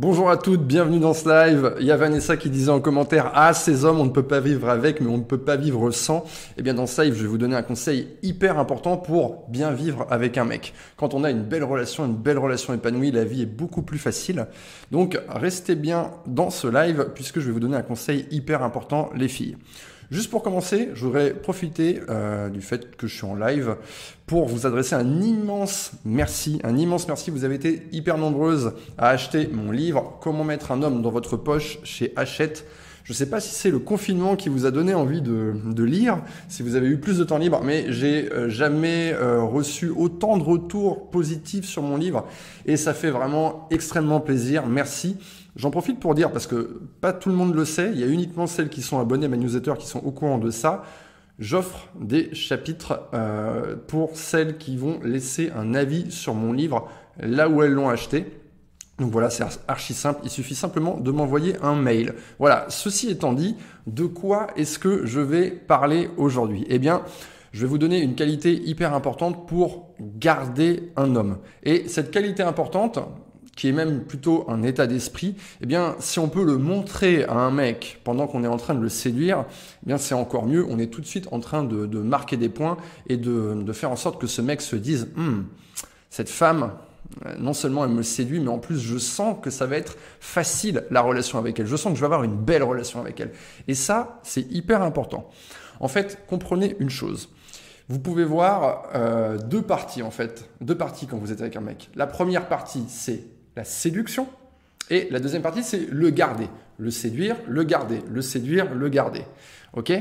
Bonjour à toutes, bienvenue dans ce live. Il y a Vanessa qui disait en commentaire Ah, ces hommes, on ne peut pas vivre avec, mais on ne peut pas vivre sans. Eh bien, dans ce live, je vais vous donner un conseil hyper important pour bien vivre avec un mec. Quand on a une belle relation, une belle relation épanouie, la vie est beaucoup plus facile. Donc, restez bien dans ce live puisque je vais vous donner un conseil hyper important, les filles. Juste pour commencer, je voudrais profiter euh, du fait que je suis en live pour vous adresser un immense merci, un immense merci. Vous avez été hyper nombreuses à acheter mon livre Comment mettre un homme dans votre poche chez Hachette. Je ne sais pas si c'est le confinement qui vous a donné envie de, lire, si vous avez eu plus de temps libre, mais j'ai euh, jamais euh, reçu autant de retours positifs sur mon livre et ça fait vraiment extrêmement plaisir. Merci. J'en profite pour dire, parce que pas tout le monde le sait, il y a uniquement celles qui sont abonnées à ma newsletter qui sont au courant de ça. J'offre des chapitres euh, pour celles qui vont laisser un avis sur mon livre là où elles l'ont acheté. Donc voilà, c'est archi simple. Il suffit simplement de m'envoyer un mail. Voilà. Ceci étant dit, de quoi est-ce que je vais parler aujourd'hui? Eh bien, je vais vous donner une qualité hyper importante pour garder un homme. Et cette qualité importante, qui est même plutôt un état d'esprit, eh bien, si on peut le montrer à un mec pendant qu'on est en train de le séduire, eh bien, c'est encore mieux. On est tout de suite en train de, marquer des points et de, faire en sorte que ce mec se dise, hmm, cette femme, euh, non seulement elle me séduit, mais en plus je sens que ça va être facile la relation avec elle. Je sens que je vais avoir une belle relation avec elle. Et ça, c'est hyper important. En fait, comprenez une chose. Vous pouvez voir euh, deux parties en fait, deux parties quand vous êtes avec un mec. La première partie, c'est la séduction. Et la deuxième partie, c'est le garder. Le séduire, le garder. Le séduire, le garder. OK?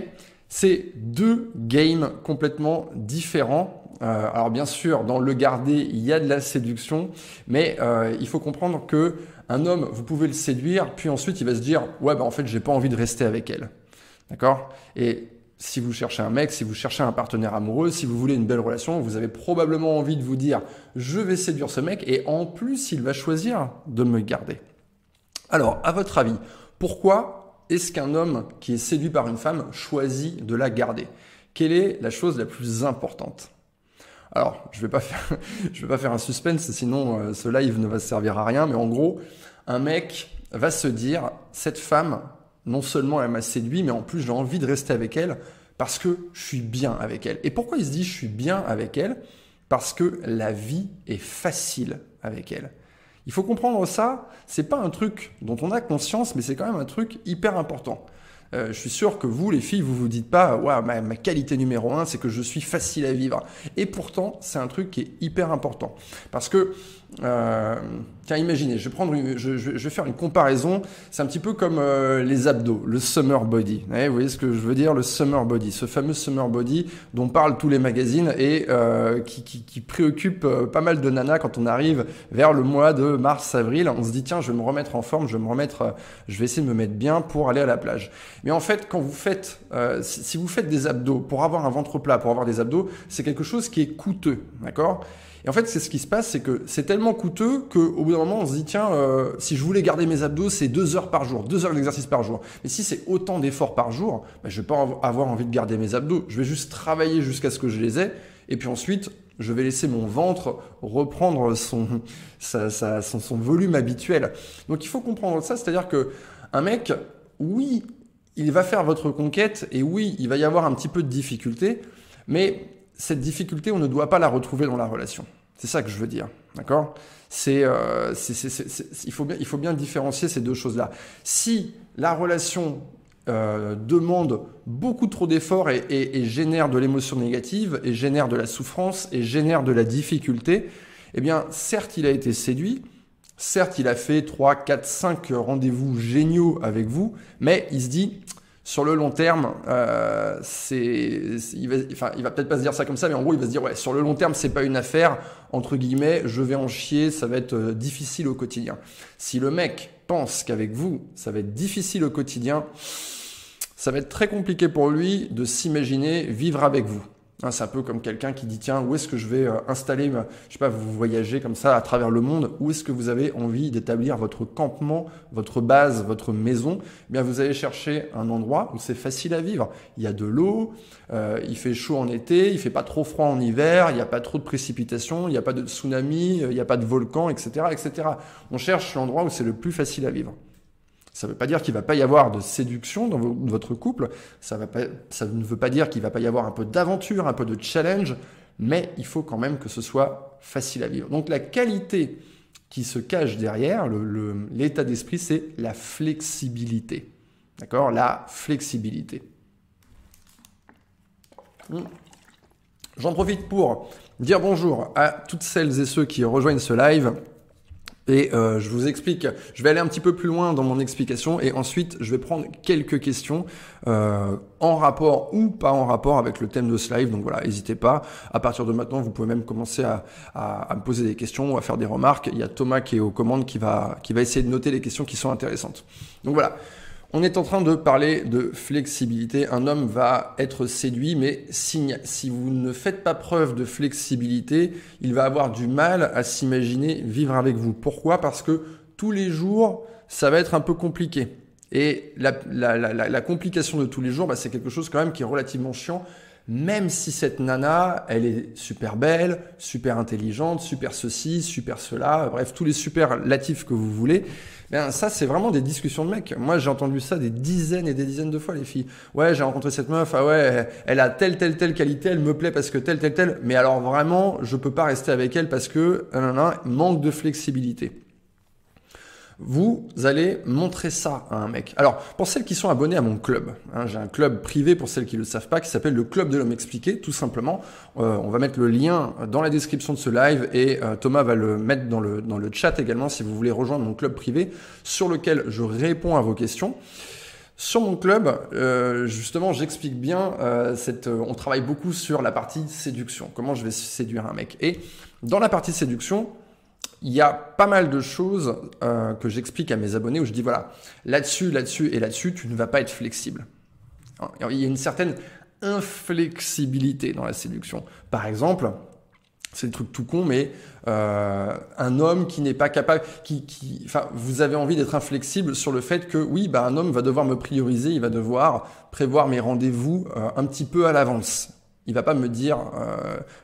C'est deux games complètement différents. Euh, alors bien sûr, dans le garder, il y a de la séduction, mais euh, il faut comprendre que un homme, vous pouvez le séduire, puis ensuite il va se dire ouais bah en fait j'ai pas envie de rester avec elle, d'accord? Et si vous cherchez un mec, si vous cherchez un partenaire amoureux, si vous voulez une belle relation, vous avez probablement envie de vous dire je vais séduire ce mec et en plus il va choisir de me garder. Alors, à votre avis, pourquoi est-ce qu'un homme qui est séduit par une femme choisit de la garder? Quelle est la chose la plus importante? Alors, je ne vais, pas faire, vais pas faire un suspense, sinon euh, ce live ne va servir à rien, mais en gros, un mec va se dire, cette femme, non seulement elle m'a séduit, mais en plus j'ai envie de rester avec elle parce que je suis bien avec elle. Et pourquoi il se dit je suis bien avec elle? Parce que la vie est facile avec elle. Il faut comprendre ça, c'est pas un truc dont on a conscience, mais c'est quand même un truc hyper important. Euh, je suis sûr que vous, les filles, vous vous dites pas, ouais, ma, ma, qualité numéro un, c'est que je suis facile à vivre. Et pourtant, c'est un truc qui est hyper important. Parce que euh, tiens, imaginez, je vais, faire une comparaison. C'est un petit peu comme euh, les abdos, le summer body. vous voyez ce que je veux dire, le summer body, ce fameux summer body dont parlent tous les magazines et euh, qui, préoccupe pas mal de nanas quand on arrive vers le mois de mars-avril. On se dit tiens, je vais me remettre en forme, je vais me remettre, je vais essayer de me mettre bien pour aller à la plage. Mais en fait, quand vous faites, si vous faites des abdos pour avoir un ventre plat, pour avoir des abdos, c'est quelque chose qui est coûteux, d'accord? Et en fait, c'est ce qui se passe, c'est que c'est tellement coûteux qu'au bout d'un moment, on se dit, tiens, euh, si je voulais garder mes abdos, c'est deux heures par jour, deux heures d'exercice par jour. Mais si c'est autant d'efforts par jour, ben, je vais pas avoir envie de garder mes abdos. Je vais juste travailler jusqu'à ce que je les ai. Et puis ensuite, je vais laisser mon ventre reprendre son, son, son volume habituel. Donc il faut comprendre ça, c'est-à-dire que un mec, oui, il va faire votre conquête et oui, il va y avoir un petit peu de difficulté, mais cette difficulté, on ne doit pas la retrouver dans la relation. C'est ça que je veux dire, d'accord? C'est, euh, il faut bien, différencier ces deux choses-là. Si la relation euh, demande beaucoup trop d'efforts et, et, génère de l'émotion négative, et génère de la souffrance, et génère de la difficulté, eh bien, certes, il a été séduit, certes, il a fait 3, 4, 5 rendez-vous géniaux avec vous, mais il se dit, sur le long terme, euh, c'est, il va, enfin, il va peut-être pas se dire ça comme ça, mais en gros, il va se dire ouais, sur le long terme, c'est pas une affaire entre guillemets, je vais en chier, ça va être euh, difficile au quotidien. Si le mec pense qu'avec vous, ça va être difficile au quotidien, ça va être très compliqué pour lui de s'imaginer vivre avec vous. Hein, c'est un peu comme quelqu'un qui dit tiens où est-ce que je vais euh, installer, je sais pas, vous voyagez comme ça à travers le monde, où est-ce que vous avez envie d'établir votre campement, votre base, votre maison? Eh Bien vous allez chercher un endroit où c'est facile à vivre. Il y a de l'eau, euh, il fait chaud en été, il fait pas trop froid en hiver, il n'y a pas trop de précipitations, il n'y a pas de tsunami, euh, il n'y a pas de volcan, etc., etc. On cherche l'endroit où c'est le plus facile à vivre. Ça ne veut pas dire qu'il ne va pas y avoir de séduction dans votre couple, ça, ne veut pas dire qu'il ne va pas y avoir un peu d'aventure, un peu de challenge, mais il faut quand même que ce soit facile à vivre. Donc la qualité qui se cache derrière, l'état d'esprit, c'est la flexibilité. D'accord? La flexibilité. Hmm. J'en profite pour dire bonjour à toutes celles et ceux qui rejoignent ce live. Et euh, je vous explique, je vais aller un petit peu plus loin dans mon explication et ensuite je vais prendre quelques questions euh, en rapport ou pas en rapport avec le thème de ce live. Donc voilà, n'hésitez pas. À partir de maintenant, vous pouvez même commencer à, à, à, me poser des questions ou à faire des remarques. Il y a Thomas qui est aux commandes qui va, qui va essayer de noter les questions qui sont intéressantes. Donc voilà. On est en train de parler de flexibilité. Un homme va être séduit, mais si, vous ne faites pas preuve de flexibilité, il va avoir du mal à s'imaginer vivre avec vous. Pourquoi? Parce que tous les jours, ça va être un peu compliqué. Et la complication de tous les jours, bah, c'est quelque chose quand même qui est relativement chiant même si cette nana, elle est super belle, super intelligente, super ceci, super cela, bref, tous les superlatifs que vous voulez, ben ça c'est vraiment des discussions de mecs. Moi j'ai entendu ça des dizaines et des dizaines de fois les filles. Ouais, j'ai rencontré cette meuf, ah ouais, elle a telle telle telle qualité, elle me plaît parce que telle telle telle, mais alors vraiment, je peux pas rester avec elle parce que manque de flexibilité vous allez montrer ça à un mec. Alors, pour celles qui sont abonnées à mon club, hein, j'ai un club privé pour celles qui ne le savent pas, qui s'appelle le Club de l'Homme Expliqué, tout simplement. Euh, on va mettre le lien dans la description de ce live et euh, Thomas va le mettre dans le, chat également si vous voulez rejoindre mon club privé sur lequel je réponds à vos questions. Sur mon club, euh, justement, j'explique bien, cette, on travaille beaucoup sur la partie séduction, comment je vais séduire un mec? Et dans la partie séduction, il y a pas mal de choses euh, que j'explique à mes abonnés où je dis voilà, là-dessus, là-dessus et là-dessus, tu ne vas pas être flexible. Il y a une certaine inflexibilité dans la séduction. Par exemple, c'est le truc tout con, mais euh, un homme qui n'est pas capable, qui, enfin, vous avez envie d'être inflexible sur le fait que oui, bah, un homme va devoir me prioriser, il va devoir prévoir mes rendez-vous euh, un petit peu à l'avance. Il va pas me dire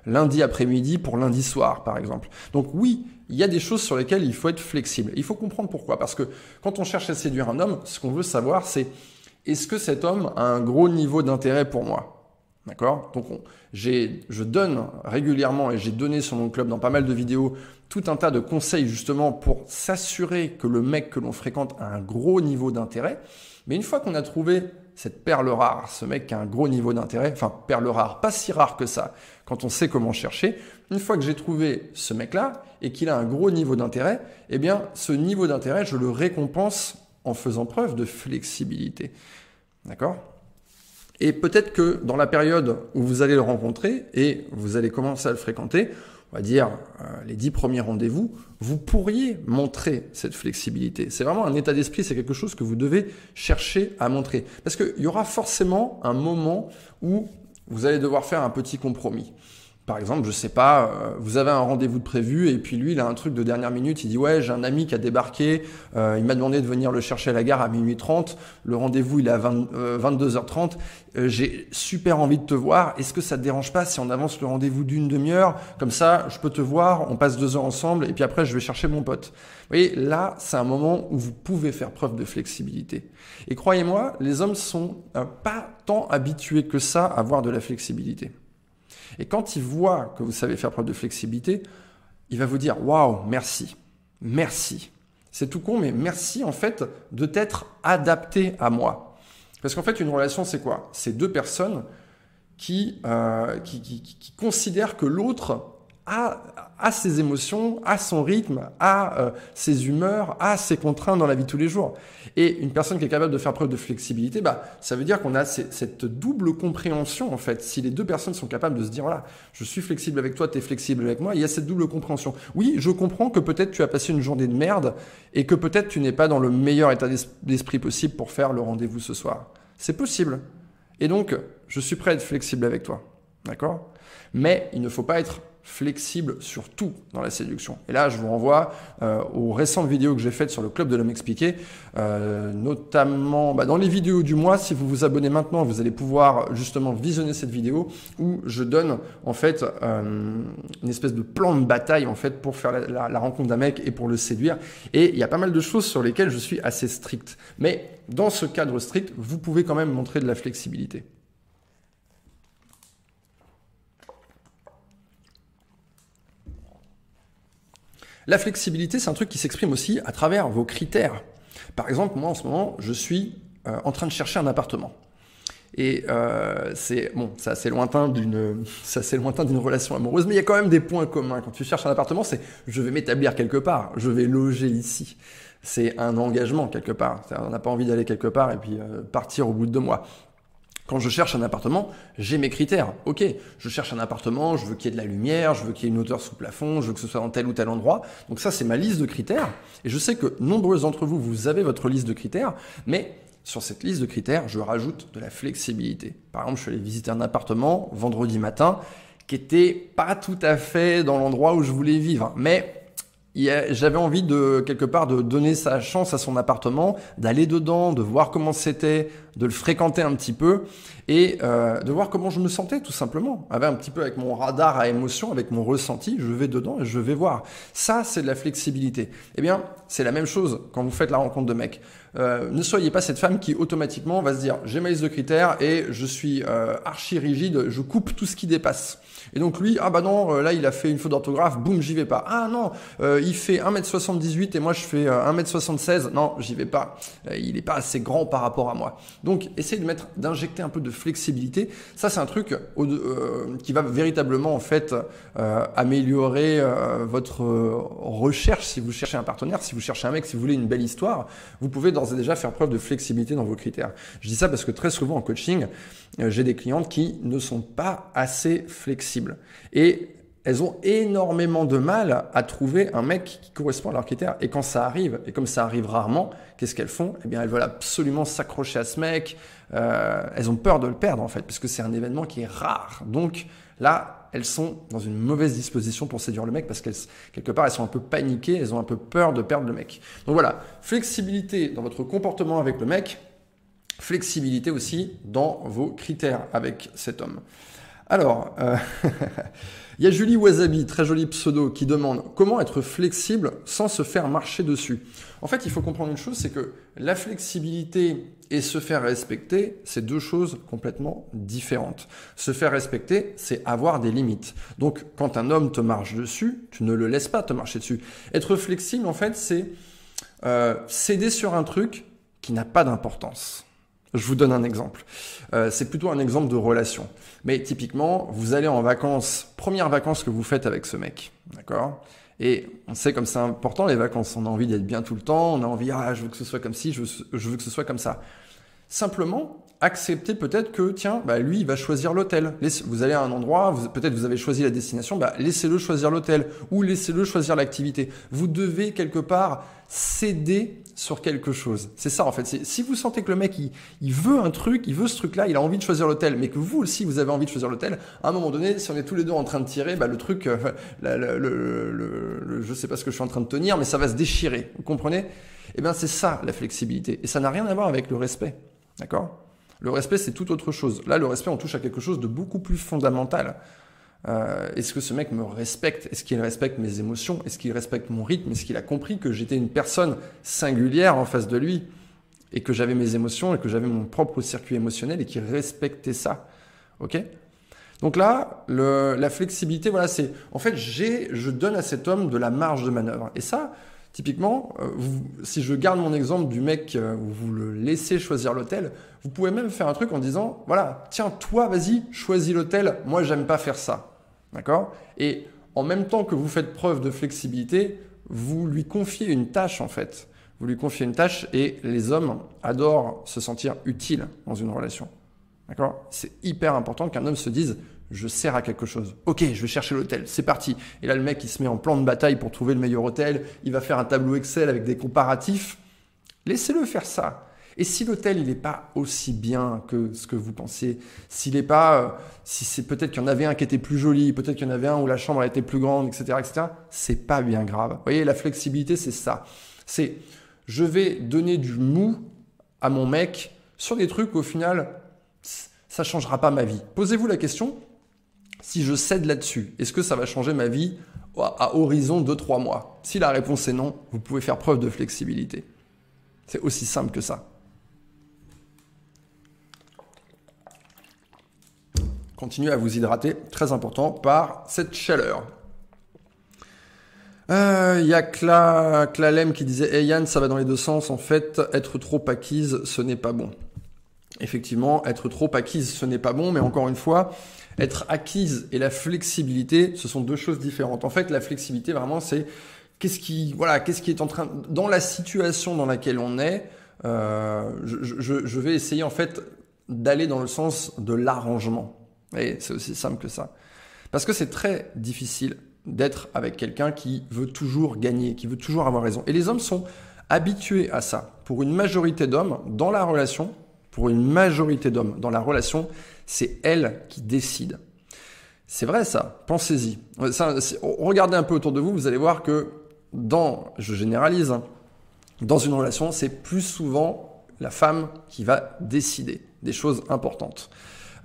lundi après-midi pour lundi soir, par exemple. Donc oui, il y a des choses sur lesquelles il faut être flexible. Il faut comprendre pourquoi. Parce que quand on cherche à séduire un homme, ce qu'on veut savoir, c'est est-ce que cet homme a un gros niveau d'intérêt pour moi? D'accord? Donc, je donne régulièrement, et j'ai donné sur mon club dans pas mal de vidéos, tout un tas de conseils justement pour s'assurer que le mec que l'on fréquente a un gros niveau d'intérêt. Mais une fois qu'on a trouvé cette perle rare, ce mec qui a un gros niveau d'intérêt, enfin perle rare, pas si rare que ça, quand on sait comment chercher, une fois que j'ai trouvé ce mec-là et qu'il a un gros niveau d'intérêt, eh bien ce niveau d'intérêt, je le récompense en faisant preuve de flexibilité. D'accord? Et peut-être que dans la période où vous allez le rencontrer et vous allez commencer à le fréquenter, on va dire euh, les dix premiers rendez-vous, vous pourriez montrer cette flexibilité. C'est vraiment un état d'esprit, c'est quelque chose que vous devez chercher à montrer. Parce qu'il y aura forcément un moment où vous allez devoir faire un petit compromis. Par exemple, je sais pas, euh, vous avez un rendez-vous de prévu et puis lui, il a un truc de dernière minute. Il dit ouais, j'ai un ami qui a débarqué. Euh, il m'a demandé de venir le chercher à la gare à minuit 30. Le rendez-vous il est à 22h30. Euh, j'ai super envie de te voir. Est-ce que ça te dérange pas si on avance le rendez-vous d'une demi-heure Comme ça, je peux te voir. On passe deux heures ensemble et puis après, je vais chercher mon pote. Vous voyez, là, c'est un moment où vous pouvez faire preuve de flexibilité. Et croyez-moi, les hommes sont pas tant habitués que ça à avoir de la flexibilité. Et quand il voit que vous savez faire preuve de flexibilité, il va vous dire Waouh, merci, merci. C'est tout con, mais merci en fait de t'être adapté à moi. Parce qu'en fait, une relation, c'est quoi? C'est deux personnes qui, euh, qui, qui, qui considèrent que l'autre a, ses émotions, a son rythme, a euh, ses humeurs, a ses contraintes dans la vie de tous les jours. Et une personne qui est capable de faire preuve de flexibilité, bah, ça veut dire qu'on a cette double compréhension en fait. Si les deux personnes sont capables de se dire voilà, je suis flexible avec toi, tu es flexible avec moi, il y a cette double compréhension. Oui, je comprends que peut-être tu as passé une journée de merde et que peut-être tu n'es pas dans le meilleur état d'esprit possible pour faire le rendez-vous ce soir. C'est possible. Et donc, je suis prêt à être flexible avec toi. D'accord? Mais il ne faut pas être flexible sur tout dans la séduction. Et là, je vous renvoie euh, aux récentes vidéos que j'ai faites sur le club de l'homme expliqué, euh, notamment bah, dans les vidéos du mois. Si vous vous abonnez maintenant, vous allez pouvoir justement visionner cette vidéo où je donne en fait euh, une espèce de plan de bataille en fait pour faire la, la rencontre d'un mec et pour le séduire. Et il y a pas mal de choses sur lesquelles je suis assez strict. Mais dans ce cadre strict, vous pouvez quand même montrer de la flexibilité. La flexibilité, c'est un truc qui s'exprime aussi à travers vos critères. Par exemple, moi en ce moment, je suis euh, en train de chercher un appartement. Et euh, c'est assez lointain d'une, c'est lointain d'une relation amoureuse, mais il y a quand même des points communs. Quand tu cherches un appartement, c'est je vais m'établir quelque part, je vais loger ici. C'est un engagement quelque part. On n'a pas envie d'aller quelque part et puis euh, partir au bout de deux mois. Quand je cherche un appartement, j'ai mes critères. Ok, je cherche un appartement, je veux qu'il y ait de la lumière, je veux qu'il y ait une hauteur sous plafond, je veux que ce soit dans tel ou tel endroit. Donc ça, c'est ma liste de critères. Et je sais que nombreux d'entre vous, vous avez votre liste de critères, mais sur cette liste de critères, je rajoute de la flexibilité. Par exemple, je suis allé visiter un appartement vendredi matin qui était pas tout à fait dans l'endroit où je voulais vivre, mais j'avais envie de quelque part de donner sa chance à son appartement, d'aller dedans, de voir comment c'était, de le fréquenter un petit peu et euh, de voir comment je me sentais tout simplement. Avec un petit peu avec mon radar à émotion, avec mon ressenti, je vais dedans et je vais voir. Ça, c'est de la flexibilité. Eh bien, c'est la même chose quand vous faites la rencontre de mecs. Euh, ne soyez pas cette femme qui automatiquement va se dire j'ai ma liste de critères et je suis euh, archi rigide, je coupe tout ce qui dépasse. Et donc lui, ah bah non, euh, là il a fait une faute d'orthographe, boum, j'y vais pas. Ah non, euh, il fait 1m78 et moi je fais 1m76, euh, non, j'y vais pas. il est pas assez grand par rapport à moi. Donc essayez de mettre, d'injecter un peu de flexibilité. Ça c'est un truc qui va véritablement en fait améliorer votre recherche si vous cherchez un partenaire, si vous cherchez un mec, si vous voulez une belle histoire, vous pouvez et déjà faire preuve de flexibilité dans vos critères. Je dis ça parce que très souvent en coaching, j'ai des clientes qui ne sont pas assez flexibles. Et elles ont énormément de mal à trouver un mec qui correspond à leurs critères. Et quand ça arrive, et comme ça arrive rarement, qu'est-ce qu'elles font? Eh bien, elles veulent absolument s'accrocher à ce mec. Euh, elles ont peur de le perdre, en fait, parce que c'est un événement qui est rare. Donc là, elles sont dans une mauvaise disposition pour séduire le mec, parce qu'elles, quelque part, elles sont un peu paniquées, elles ont un peu peur de perdre le mec. Donc voilà, flexibilité dans votre comportement avec le mec, flexibilité aussi dans vos critères avec cet homme. Alors, euh, il y a Julie Wasabi, très joli pseudo, qui demande comment être flexible sans se faire marcher dessus. En fait, il faut comprendre une chose, c'est que la flexibilité et se faire respecter, c'est deux choses complètement différentes. Se faire respecter, c'est avoir des limites. Donc, quand un homme te marche dessus, tu ne le laisses pas te marcher dessus. Être flexible, en fait, c'est euh, céder sur un truc qui n'a pas d'importance. Je vous donne un exemple. Euh, c'est plutôt un exemple de relation. Mais typiquement, vous allez en vacances, première vacances que vous faites avec ce mec, d'accord? Et on sait comme c'est important les vacances, on a envie d'être bien tout le temps, on a envie, ah, je veux que ce soit comme ci, je veux, que ce soit comme ça. Simplement, acceptez peut-être que, tiens, bah, lui, il va choisir l'hôtel. Vous allez à un endroit, peut-être vous avez choisi la destination, bah, laissez-le choisir l'hôtel ou laissez-le choisir l'activité. Vous devez quelque part céder sur quelque chose. C'est ça en fait. Si vous sentez que le mec il, veut un truc, il veut ce truc-là, il a envie de choisir l'hôtel, mais que vous aussi vous avez envie de choisir l'hôtel, à un moment donné, si on est tous les deux en train de tirer, bah, le truc, euh, le, le, je sais pas ce que je suis en train de tenir, mais ça va se déchirer. Vous comprenez? Eh bien c'est ça la flexibilité. Et ça n'a rien à voir avec le respect. D'accord? Le respect c'est tout autre chose. Là le respect on touche à quelque chose de beaucoup plus fondamental. Euh, est-ce que ce mec me respecte? Est-ce qu'il respecte mes émotions? Est-ce qu'il respecte mon rythme? Est-ce qu'il a compris que j'étais une personne singulière en face de lui et que j'avais mes émotions et que j'avais mon propre circuit émotionnel et qu'il respectait ça? Ok? Donc là, le, la flexibilité, voilà, c'est en fait, j'ai, je donne à cet homme de la marge de manœuvre. Et ça, typiquement, euh, si je garde mon exemple du mec euh, où vous le laissez choisir l'hôtel, vous pouvez même faire un truc en disant, voilà, tiens, toi, vas-y, choisis l'hôtel. Moi, j'aime pas faire ça. D'accord? Et en même temps que vous faites preuve de flexibilité, vous lui confiez une tâche en fait. Vous lui confiez une tâche et les hommes adorent se sentir utiles dans une relation. D'accord? C'est hyper important qu'un homme se dise je sers à quelque chose. Ok, je vais chercher l'hôtel, c'est parti. Et là, le mec, il se met en plan de bataille pour trouver le meilleur hôtel. Il va faire un tableau Excel avec des comparatifs. Laissez-le faire ça. Et si l'hôtel il n'est pas aussi bien que ce que vous pensez, s'il n'est pas, euh, si c'est peut-être qu'il y en avait un qui était plus joli, peut-être qu'il y en avait un où la chambre était plus grande, etc., etc., c'est pas bien grave. Vous voyez, la flexibilité, c'est ça. C'est, je vais donner du mou à mon mec sur des trucs où, au final, ça changera pas ma vie. Posez-vous la question, si je cède là-dessus, est-ce que ça va changer ma vie à horizon de 3 mois Si la réponse est non, vous pouvez faire preuve de flexibilité. C'est aussi simple que ça. Continuez à vous hydrater, très important, par cette chaleur. Il euh, y a Clalem qui disait Hey Yann, ça va dans les deux sens. En fait, être trop acquise, ce n'est pas bon. Effectivement, être trop acquise, ce n'est pas bon, mais encore une fois, être acquise et la flexibilité, ce sont deux choses différentes. En fait, la flexibilité, vraiment, c'est qu'est-ce qui, voilà, qu'est-ce qui est en train, dans la situation dans laquelle on est, euh, je, je, vais essayer en fait d'aller dans le sens de l'arrangement. Et c'est aussi simple que ça. Parce que c'est très difficile d'être avec quelqu'un qui veut toujours gagner, qui veut toujours avoir raison. Et les hommes sont habitués à ça. Pour une majorité d'hommes, dans la relation, pour une majorité d'hommes dans la relation, c'est elle qui décide. C'est vrai ça, pensez-y. Regardez un peu autour de vous, vous allez voir que dans, je généralise, hein, dans une relation, c'est plus souvent la femme qui va décider des choses importantes.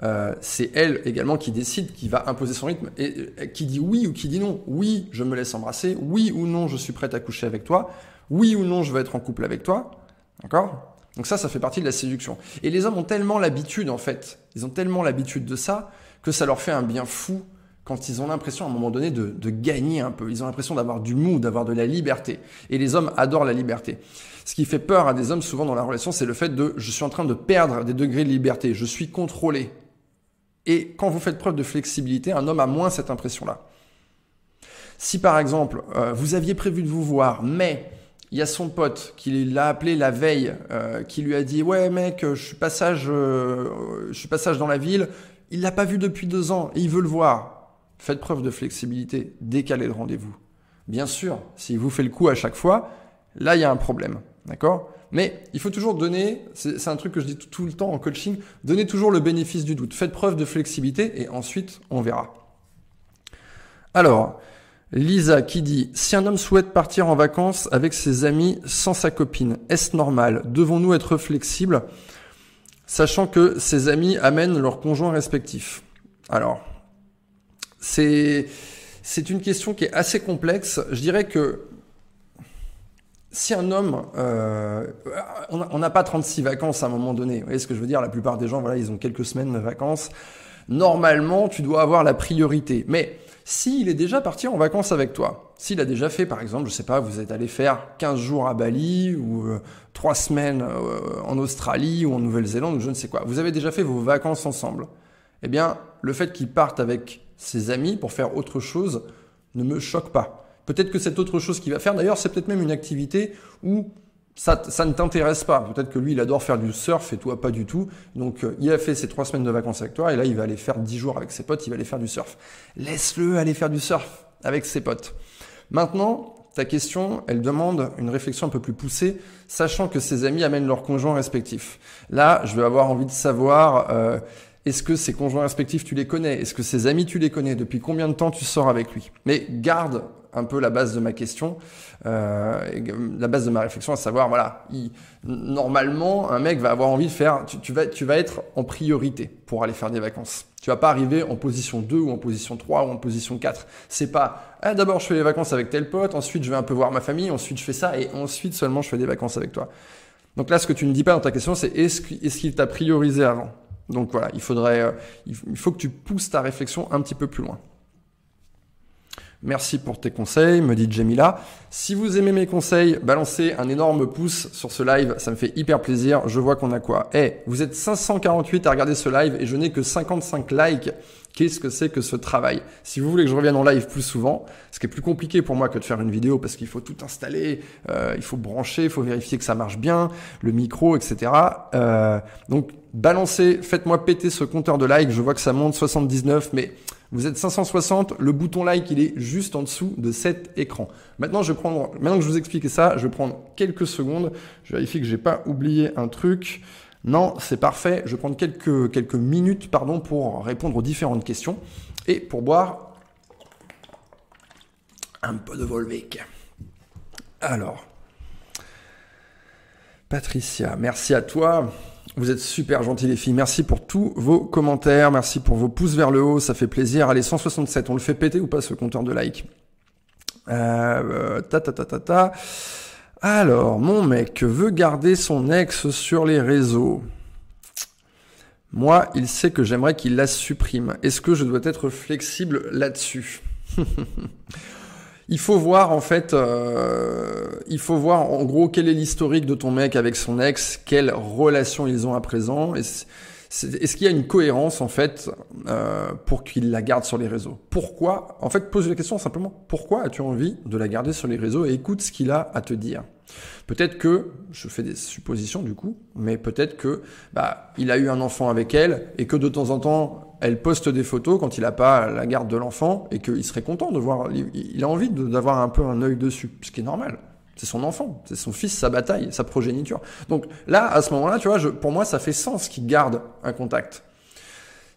Euh, c'est elle également qui décide, qui va imposer son rythme, et qui dit oui ou qui dit non. Oui, je me laisse embrasser. Oui ou non, je suis prête à coucher avec toi. Oui ou non, je veux être en couple avec toi. D'accord? Donc ça, ça fait partie de la séduction. Et les hommes ont tellement l'habitude, en fait, ils ont tellement l'habitude de ça, que ça leur fait un bien fou quand ils ont l'impression à un moment donné de, gagner un peu. Ils ont l'impression d'avoir du mou, d'avoir de la liberté. Et les hommes adorent la liberté. Ce qui fait peur à des hommes souvent dans la relation, c'est le fait de je suis en train de perdre des degrés de liberté, je suis contrôlé. Et quand vous faites preuve de flexibilité, un homme a moins cette impression-là. Si par exemple, euh, vous aviez prévu de vous voir, mais il y a son pote qui l'a appelé la veille, euh, qui lui a dit ouais mec, je suis passage, euh, je suis passage dans la ville. Il l'a pas vu depuis deux ans et il veut le voir. Faites preuve de flexibilité, décalez le rendez-vous. Bien sûr, s'il vous fait le coup à chaque fois, là il y a un problème, d'accord? Mais il faut toujours donner, c'est un truc que je dis tout le temps en coaching, donner toujours le bénéfice du doute. Faites preuve de flexibilité et ensuite on verra. Alors, Lisa qui dit Si un homme souhaite partir en vacances avec ses amis sans sa copine, est-ce normal? Devons-nous être flexibles sachant que ses amis amènent leurs conjoints respectifs? Alors, c'est c'est une question qui est assez complexe. Je dirais que si un homme, euh, on n'a pas 36 vacances à un moment donné, vous voyez ce que je veux dire? La plupart des gens, voilà, ils ont quelques semaines de vacances. Normalement, tu dois avoir la priorité. Mais s'il est déjà parti en vacances avec toi, s'il a déjà fait, par exemple, je sais pas, vous êtes allé faire 15 jours à Bali ou euh, 3 semaines euh, en Australie ou en Nouvelle-Zélande ou je ne sais quoi, vous avez déjà fait vos vacances ensemble. Eh bien, le fait qu'il parte avec ses amis pour faire autre chose ne me choque pas. Peut-être que cette autre chose qu'il va faire, d'ailleurs, c'est peut-être même une activité où ça, ça ne t'intéresse pas. Peut-être que lui, il adore faire du surf et toi, pas du tout. Donc, euh, il a fait ses trois semaines de vacances avec toi et là, il va aller faire dix jours avec ses potes, il va aller faire du surf. Laisse-le aller faire du surf avec ses potes. Maintenant, ta question, elle demande une réflexion un peu plus poussée, sachant que ses amis amènent leurs conjoints respectifs. Là, je vais avoir envie de savoir, euh, est-ce que ses conjoints respectifs, tu les connais? Est-ce que ses amis, tu les connais? Depuis combien de temps tu sors avec lui? Mais garde un peu la base de ma question, euh, la base de ma réflexion, à savoir, voilà, normalement, un mec va avoir envie de faire, tu, vas, tu vas être en priorité pour aller faire des vacances. Tu vas pas arriver en position 2 ou en position 3 ou en position 4. C'est pas, ah, d'abord je fais les vacances avec tel pote, ensuite je vais un peu voir ma famille, ensuite je fais ça, et ensuite seulement je fais des vacances avec toi. Donc là, ce que tu ne dis pas dans ta question, c'est est-ce qu'il t'a priorisé avant? Donc voilà, il faudrait, euh, il faut que tu pousses ta réflexion un petit peu plus loin. Merci pour tes conseils, me dit Jamila. Si vous aimez mes conseils, balancez un énorme pouce sur ce live, ça me fait hyper plaisir. Je vois qu'on a quoi? Eh, vous êtes 548 à regarder ce live et je n'ai que 55 likes. Qu'est-ce que c'est que ce travail? Si vous voulez que je revienne en live plus souvent, ce qui est plus compliqué pour moi que de faire une vidéo parce qu'il faut tout installer, euh, il faut brancher, il faut vérifier que ça marche bien, le micro, etc. Euh, donc balancez, faites-moi péter ce compteur de like. Je vois que ça monte 79, mais vous êtes 560. Le bouton like, il est juste en dessous de cet écran. Maintenant, je vais prendre, maintenant que je vous explique ça, je vais prendre quelques secondes. Je vérifie que j'ai pas oublié un truc. Non, c'est parfait. Je vais prendre quelques, quelques minutes pour répondre aux différentes questions et pour boire un peu de Volvic. Alors, Patricia, merci à toi. Vous êtes super gentils les filles. Merci pour tous vos commentaires. Merci pour vos pouces vers le haut. Ça fait plaisir. Allez, 167. On le fait péter ou pas ce compteur de like euh, ta ta ta ta ta. Alors, mon mec veut garder son ex sur les réseaux. Moi, il sait que j'aimerais qu'il la supprime. Est-ce que je dois être flexible là-dessus? Il faut voir en fait, euh, il faut voir en gros quel est l'historique de ton mec avec son ex, quelle relation ils ont à présent. Est-ce qu'il y a une cohérence en fait euh, pour qu'il la garde sur les réseaux? Pourquoi? En fait, pose la question simplement. Pourquoi as-tu envie de la garder sur les réseaux? Et écoute ce qu'il a à te dire Peut-être que, je fais des suppositions du coup, mais peut-être que bah, il a eu un enfant avec elle et que de temps en temps elle poste des photos quand il n'a pas la garde de l'enfant et qu'il serait content de voir, il a envie d'avoir un peu un œil dessus, ce qui est normal. C'est son enfant, c'est son fils, sa bataille, sa progéniture. Donc là, à ce moment-là, tu vois, je, pour moi, ça fait sens qu'il garde un contact.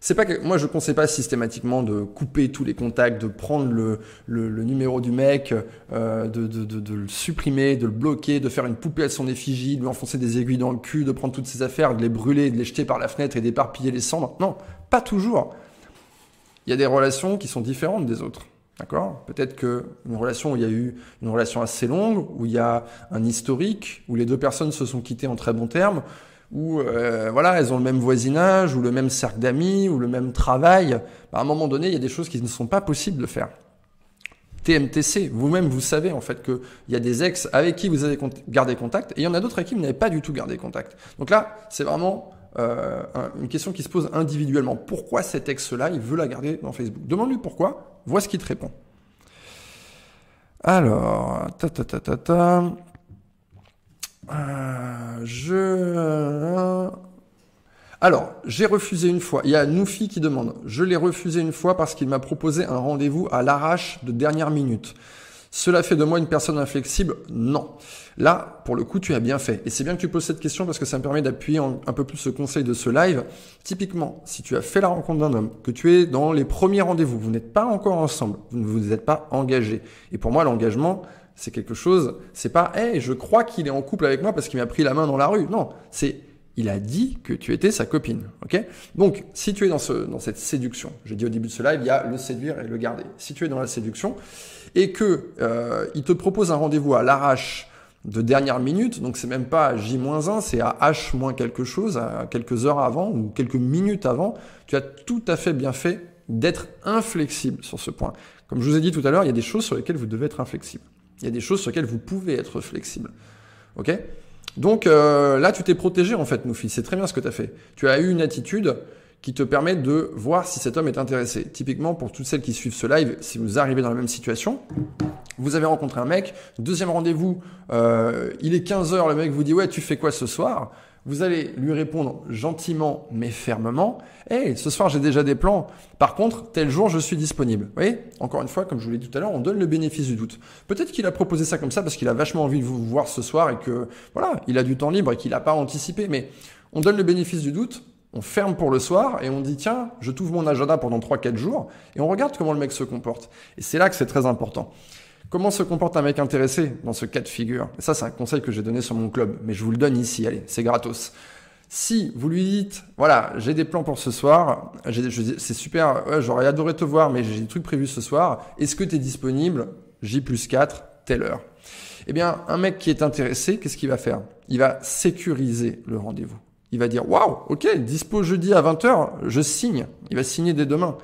C'est pas que moi je conseille pas systématiquement de couper tous les contacts, de prendre le, le, numéro du mec, euh, de, de, de, de, le supprimer, de le bloquer, de faire une poupée à son effigie, de lui enfoncer des aiguilles dans le cul, de prendre toutes ses affaires, de les brûler, de les jeter par la fenêtre et d'éparpiller les cendres. Non, pas toujours. Il y a des relations qui sont différentes des autres. D'accord? Peut-être qu'une relation où il y a eu une relation assez longue, où il y a un historique, où les deux personnes se sont quittées en très bons termes, où euh, voilà, elles ont le même voisinage, ou le même cercle d'amis, ou le même travail. Bah, à un moment donné, il y a des choses qui ne sont pas possibles de faire. TMTC, vous-même, vous savez en fait qu'il y a des ex avec qui vous avez gardé contact, et il y en a d'autres avec qui vous n'avez pas du tout gardé contact. Donc là, c'est vraiment euh, une question qui se pose individuellement. Pourquoi cet ex-là, il veut la garder dans Facebook? Demande-lui pourquoi, vois ce qu'il te répond. Alors, ta ta ta ta ta. Euh, je. Alors, j'ai refusé une fois. Il y a Noufi qui demande. Je l'ai refusé une fois parce qu'il m'a proposé un rendez-vous à l'arrache de dernière minute. Cela fait de moi une personne inflexible Non. Là, pour le coup, tu as bien fait. Et c'est bien que tu poses cette question parce que ça me permet d'appuyer un peu plus ce conseil de ce live. Typiquement, si tu as fait la rencontre d'un homme, que tu es dans les premiers rendez-vous, vous n'êtes pas encore ensemble, vous ne vous êtes pas engagé. Et pour moi, l'engagement, c'est quelque chose, c'est pas, hey, je crois qu'il est en couple avec moi parce qu'il m'a pris la main dans la rue. Non, c'est, il a dit que tu étais sa copine. Ok? Donc, si tu es dans, ce, dans cette séduction, j'ai dit au début de ce live, il y a le séduire et le garder. Si tu es dans la séduction et que euh, il te propose un rendez-vous à l'arrache de dernière minute, donc c'est même pas J-1, c'est à H- quelque chose, à quelques heures avant ou quelques minutes avant, tu as tout à fait bien fait d'être inflexible sur ce point. Comme je vous ai dit tout à l'heure, il y a des choses sur lesquelles vous devez être inflexible. Il y a des choses sur lesquelles vous pouvez être flexible. Ok? Donc euh, là, tu t'es protégé en fait, Noufi. C'est très bien ce que tu as fait. Tu as eu une attitude qui te permet de voir si cet homme est intéressé. Typiquement, pour toutes celles qui suivent ce live, si vous arrivez dans la même situation, vous avez rencontré un mec, deuxième rendez-vous, euh, il est 15h, le mec vous dit ouais, tu fais quoi ce soir? Vous allez lui répondre gentiment mais fermement Hey, ce soir j'ai déjà des plans. Par contre, tel jour je suis disponible. Vous voyez Encore une fois, comme je vous l'ai dit tout à l'heure, on donne le bénéfice du doute. Peut-être qu'il a proposé ça comme ça parce qu'il a vachement envie de vous voir ce soir et que voilà, il a du temps libre et qu'il n'a pas anticipé. Mais on donne le bénéfice du doute on ferme pour le soir et on dit tiens, je t'ouvre mon agenda pendant 3-4 jours et on regarde comment le mec se comporte. Et c'est là que c'est très important. Comment se comporte un mec intéressé dans ce cas de figure? Ça, c'est un conseil que j'ai donné sur mon club, mais je vous le donne ici, allez, c'est gratos. Si vous lui dites, voilà, j'ai des plans pour ce soir, c'est super, j'aurais adoré te voir, mais j'ai des trucs prévus ce soir, est-ce que tu es disponible J plus 4, telle heure? Eh bien, un mec qui est intéressé, qu'est-ce qu'il va faire? Il va sécuriser le rendez-vous il va dire waouh, ok, dispo jeudi à 20h, je signe. Il va signer dès demain.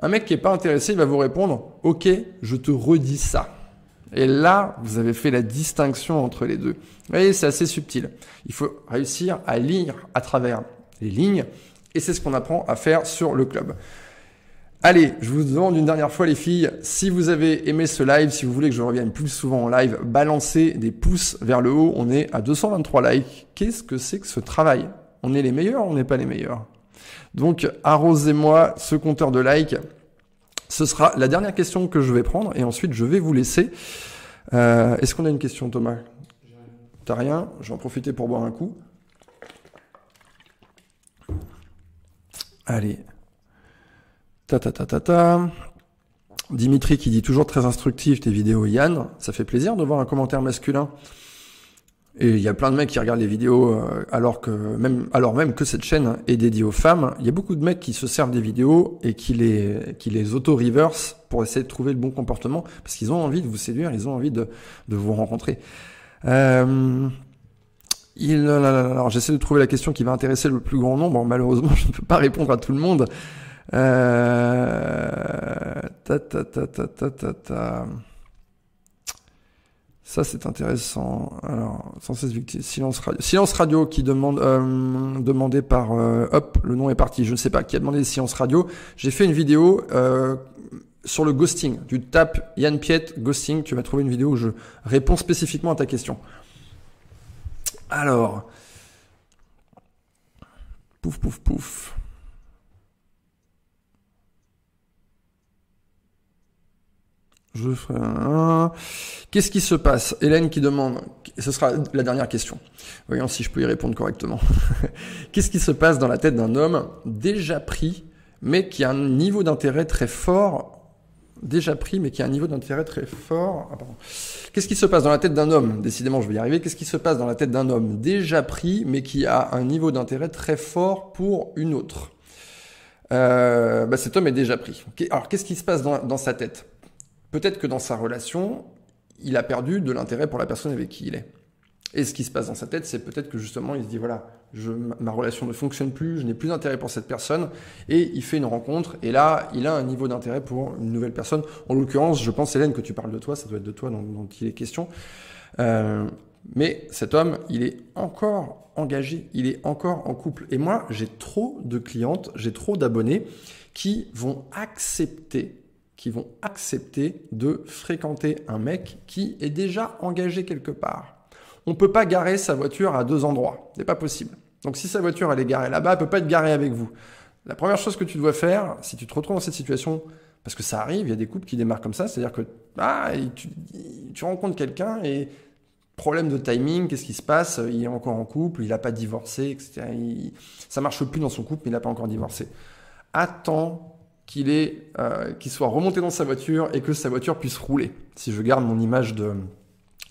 Un mec qui n'est pas intéressé, il va vous répondre ok, je te redis ça. Et là, vous avez fait la distinction entre les deux. Vous voyez, c'est assez subtil. Il faut réussir à lire à travers les lignes, et c'est ce qu'on apprend à faire sur le club. Allez, je vous demande une dernière fois les filles, si vous avez aimé ce live, si vous voulez que je revienne plus souvent en live, balancez des pouces vers le haut. On est à 223 likes. Qu'est-ce que c'est que ce travail? On est les meilleurs on n'est pas les meilleurs? Donc arrosez-moi ce compteur de likes. Ce sera la dernière question que je vais prendre et ensuite je vais vous laisser. Euh, est-ce qu'on a une question Thomas? T'as rien? Je vais en profiter pour boire un coup. Allez. Ta ta ta ta ta. Dimitri qui dit toujours très instructif tes vidéos Yann, ça fait plaisir de voir un commentaire masculin. Et il y a plein de mecs qui regardent les vidéos euh, alors que même alors même que cette chaîne est dédiée aux femmes, il y a beaucoup de mecs qui se servent des vidéos et qui les qui les auto reverse pour essayer de trouver le bon comportement parce qu'ils ont envie de vous séduire, ils ont envie de de vous rencontrer. Euh, il, alors j'essaie de trouver la question qui va intéresser le plus grand nombre. Malheureusement, je ne peux pas répondre à tout le monde. Euh... Ta, ta, ta, ta, ta, ta, ta. Ça, c'est intéressant. Alors, silence radio. Silence radio qui demande, euh, demandé par, euh, hop, le nom est parti. Je ne sais pas qui a demandé silence radio. J'ai fait une vidéo, euh, sur le ghosting. Tu tapes Yann Piet ghosting, tu vas trouver une vidéo où je réponds spécifiquement à ta question. Alors, pouf, pouf, pouf. Je ferai un. Qu'est-ce qui se passe? Hélène qui demande, ce sera la dernière question. Voyons si je peux y répondre correctement. Qu'est-ce qui se passe dans la tête d'un homme déjà pris, mais qui a un niveau d'intérêt très fort? Déjà pris, mais qui a un niveau d'intérêt très fort. Ah, Qu'est-ce qui se passe dans la tête d'un homme? Décidément, je vais y arriver. Qu'est-ce qui se passe dans la tête d'un homme déjà pris, mais qui a un niveau d'intérêt très fort pour une autre? Euh, bah, Cet homme est déjà pris. Alors, qu'est-ce qui se passe dans, dans sa tête? Peut-être que dans sa relation, il a perdu de l'intérêt pour la personne avec qui il est. Et ce qui se passe dans sa tête, c'est peut-être que justement, il se dit voilà, ma relation ne fonctionne plus, je n'ai plus d'intérêt pour cette personne, et il fait une rencontre, et là, il a un niveau d'intérêt pour une nouvelle personne. En l'occurrence, je pense, Hélène, que tu parles de toi, ça doit être de toi dont, dont il est question. Euh, mais cet homme, il est encore engagé, il est encore en couple. Et moi, j'ai trop de clientes, j'ai trop d'abonnés qui vont accepter qui vont accepter de fréquenter un mec qui est déjà engagé quelque part. On ne peut pas garer sa voiture à deux endroits. C'est pas possible. Donc si sa voiture elle est garée là-bas, elle peut pas être garée avec vous. La première chose que tu dois faire, si tu te retrouves dans cette situation, parce que ça arrive, il y a des couples qui démarrent comme ça, c'est-à-dire que ah, tu, rencontres quelqu'un et problème de timing, qu'est-ce qui se passe? Il est encore en couple, il n'a pas divorcé, etc. Ça marche plus dans son couple, mais il n'a pas encore divorcé. Attends euh, qu'il soit remonté dans sa voiture et que sa voiture puisse rouler. Si je garde mon image de,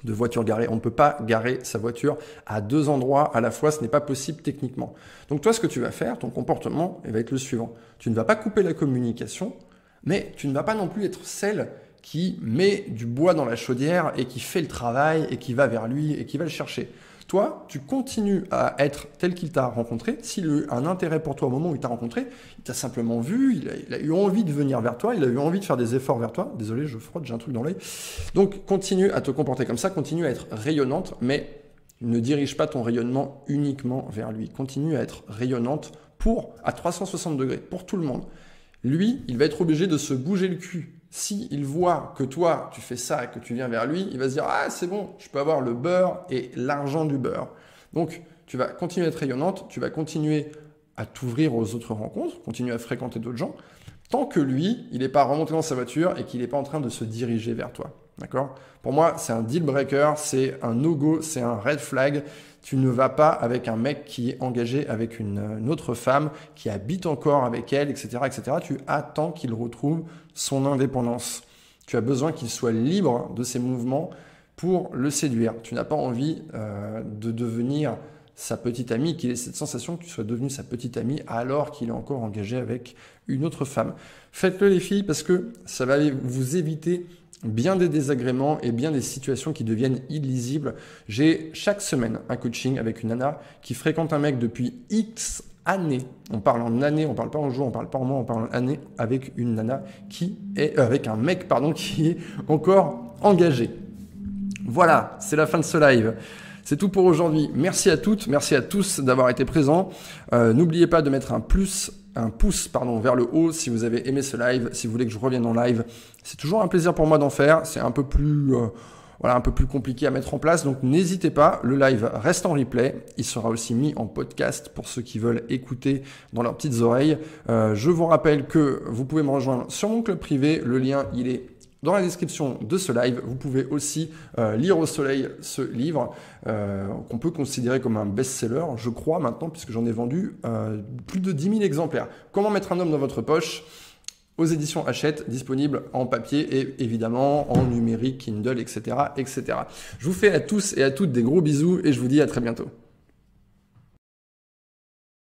voiture garée, on ne peut pas garer sa voiture à deux endroits à la fois, ce n'est pas possible techniquement. Donc toi, ce que tu vas faire, ton comportement, va être le suivant. Tu ne vas pas couper la communication, mais tu ne vas pas non plus être celle qui met du bois dans la chaudière et qui fait le travail et qui va vers lui et qui va le chercher. Toi, tu continues à être tel qu'il t'a rencontré. S'il a eu un intérêt pour toi au moment où il t'a rencontré, il t'a simplement vu, il a, eu envie de venir vers toi, il a eu envie de faire des efforts vers toi. Désolé, je frotte, j'ai un truc dans l'œil. Donc, continue à te comporter comme ça, continue à être rayonnante, mais ne dirige pas ton rayonnement uniquement vers lui. Continue à être rayonnante pour, à 360 degrés, pour tout le monde. Lui, il va être obligé de se bouger le cul si il voit que toi, tu fais ça et que tu viens vers lui, il va se dire Ah, c'est bon, je peux avoir le beurre et l'argent du beurre. Donc, tu vas continuer à être rayonnante, tu vas continuer à t'ouvrir aux autres rencontres, continuer à fréquenter d'autres gens, tant que lui, il n'est pas remonté dans sa voiture et qu'il n'est pas en train de se diriger vers toi. D'accord? Pour moi, c'est un deal breaker, c'est un no-go, c'est un red flag. Tu ne vas pas avec un mec qui est engagé avec une, autre femme, qui habite encore avec elle, etc. etc. Tu attends qu'il retrouve son indépendance. Tu as besoin qu'il soit libre de ses mouvements pour le séduire. Tu n'as pas envie euh, de devenir sa petite amie, qu'il ait cette sensation que tu sois devenu sa petite amie alors qu'il est encore engagé avec une autre femme. Faites-le les filles parce que ça va vous éviter bien des désagréments et bien des situations qui deviennent illisibles. J'ai chaque semaine un coaching avec une nana qui fréquente un mec depuis X années. On parle en années, on parle pas en jours, on parle pas en mois, on parle en années avec une nana qui est euh, avec un mec pardon qui est encore engagé. Voilà, c'est la fin de ce live. C'est tout pour aujourd'hui. Merci à toutes, merci à tous d'avoir été présents. Euh, n'oubliez pas de mettre un plus, un pouce pardon, vers le haut si vous avez aimé ce live, si vous voulez que je revienne en live. C'est toujours un plaisir pour moi d'en faire. C'est un peu plus... Euh, voilà, un peu plus compliqué à mettre en place. Donc n'hésitez pas, le live reste en replay. Il sera aussi mis en podcast pour ceux qui veulent écouter dans leurs petites oreilles. Euh, je vous rappelle que vous pouvez me rejoindre sur mon club privé. Le lien, il est dans la description de ce live, vous pouvez aussi euh, lire au soleil ce livre euh, qu'on peut considérer comme un best-seller, je crois maintenant, puisque j'en ai vendu plus de 10 000 exemplaires. Comment mettre un homme dans votre poche? Aux éditions Hachette, disponible en papier et évidemment en numérique, Kindle, etc., etc. Je vous fais à tous et à toutes des gros bisous et je vous dis à très bientôt.